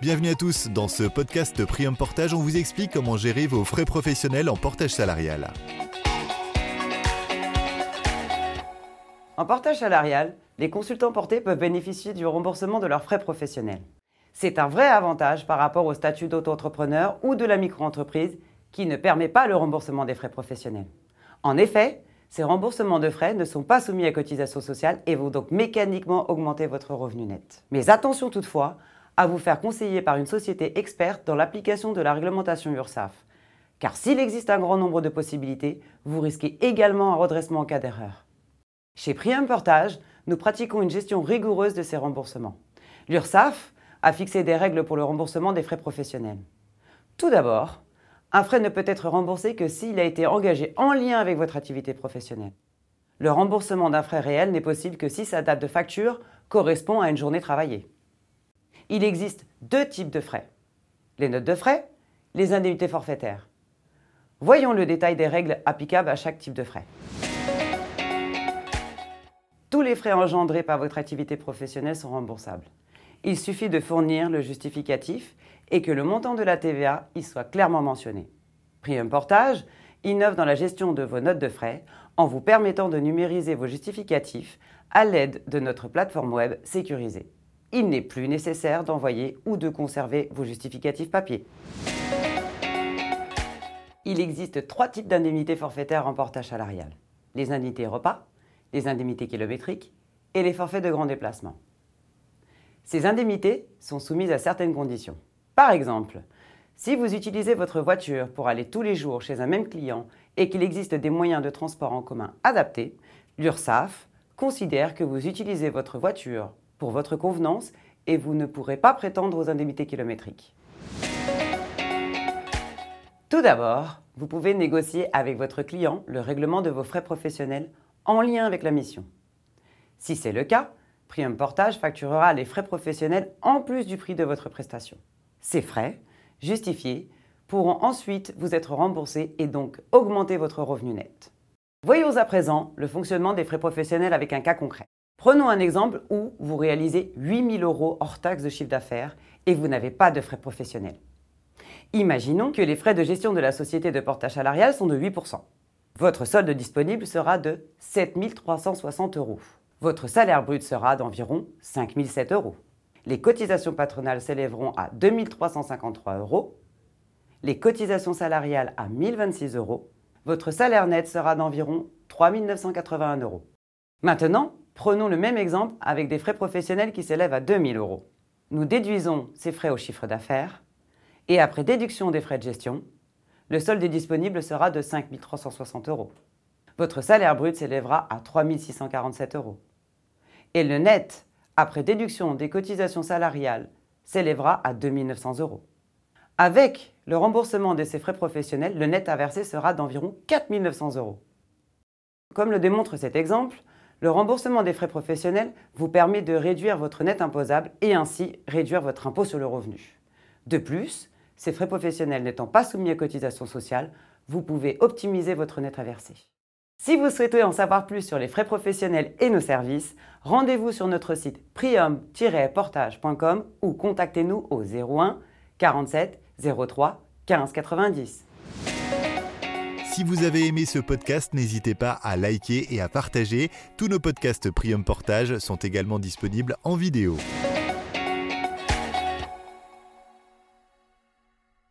Bienvenue à tous, dans ce podcast Prium Portage, on vous explique comment gérer vos frais professionnels en portage salarial. En portage salarial, les consultants portés peuvent bénéficier du remboursement de leurs frais professionnels. C'est un vrai avantage par rapport au statut d'auto-entrepreneur ou de la micro-entreprise qui ne permet pas le remboursement des frais professionnels. En effet, ces remboursements de frais ne sont pas soumis à cotisation sociale et vont donc mécaniquement augmenter votre revenu net. Mais attention toutefois à vous faire conseiller par une société experte dans l'application de la réglementation URSAF. Car s'il existe un grand nombre de possibilités, vous risquez également un redressement en cas d'erreur. Chez Prium Portage, nous pratiquons une gestion rigoureuse de ces remboursements. L'URSAF a fixé des règles pour le remboursement des frais professionnels. Tout d'abord, un frais ne peut être remboursé que s'il a été engagé en lien avec votre activité professionnelle. Le remboursement d'un frais réel n'est possible que si sa date de facture correspond à une journée travaillée. Il existe deux types de frais. Les notes de frais, les indemnités forfaitaires. Voyons le détail des règles applicables à chaque type de frais. Tous les frais engendrés par votre activité professionnelle sont remboursables. Il suffit de fournir le justificatif et que le montant de la TVA y soit clairement mentionné. Prium Portage innove dans la gestion de vos notes de frais en vous permettant de numériser vos justificatifs à l'aide de notre plateforme web sécurisée. Il n'est plus nécessaire d'envoyer ou de conserver vos justificatifs papier. Il existe trois types d'indemnités forfaitaires en portage salarial. Les indemnités repas, les indemnités kilométriques et les forfaits de grand déplacement. Ces indemnités sont soumises à certaines conditions. Par exemple, si vous utilisez votre voiture pour aller tous les jours chez un même client et qu'il existe des moyens de transport en commun adaptés, l'URSSAF considère que vous utilisez votre voiture pour votre convenance et vous ne pourrez pas prétendre aux indemnités kilométriques. Tout d'abord, vous pouvez négocier avec votre client le règlement de vos frais professionnels en lien avec la mission. Si c'est le cas, Prium Portage facturera les frais professionnels en plus du prix de votre prestation. Ces frais, justifiés, pourront ensuite vous être remboursés et donc augmenter votre revenu net. Voyons à présent le fonctionnement des frais professionnels avec un cas concret. Prenons un exemple où vous réalisez 8000 euros hors taxe de chiffre d'affaires et vous n'avez pas de frais professionnels. Imaginons que les frais de gestion de la société de portage salarial sont de 8%. Votre solde disponible sera de 7360 euros votre salaire brut sera d'environ 5007 euros. Les cotisations patronales s'élèveront à 2353 euros. Les cotisations salariales à 1026 euros. Votre salaire net sera d'environ 3981 euros. Maintenant, prenons le même exemple avec des frais professionnels qui s'élèvent à 2000 euros. Nous déduisons ces frais au chiffre d'affaires et après déduction des frais de gestion, le solde disponible sera de 5360 euros. Votre salaire brut s'élèvera à 3647 euros et le net, après déduction des cotisations salariales, s'élèvera à 2 900 euros. Avec le remboursement de ces frais professionnels, le net à verser sera d'environ 4 900 euros. Comme le démontre cet exemple, le remboursement des frais professionnels vous permet de réduire votre net imposable et ainsi réduire votre impôt sur le revenu. De plus, ces frais professionnels n'étant pas soumis à cotisation sociale, vous pouvez optimiser votre net à verser. Si vous souhaitez en savoir plus sur les frais professionnels et nos services, rendez-vous sur notre site prium-portage.com ou contactez-nous au 01 47 03 15 90. Si vous avez aimé ce podcast, n'hésitez pas à liker et à partager. Tous nos podcasts Prium Portage sont également disponibles en vidéo.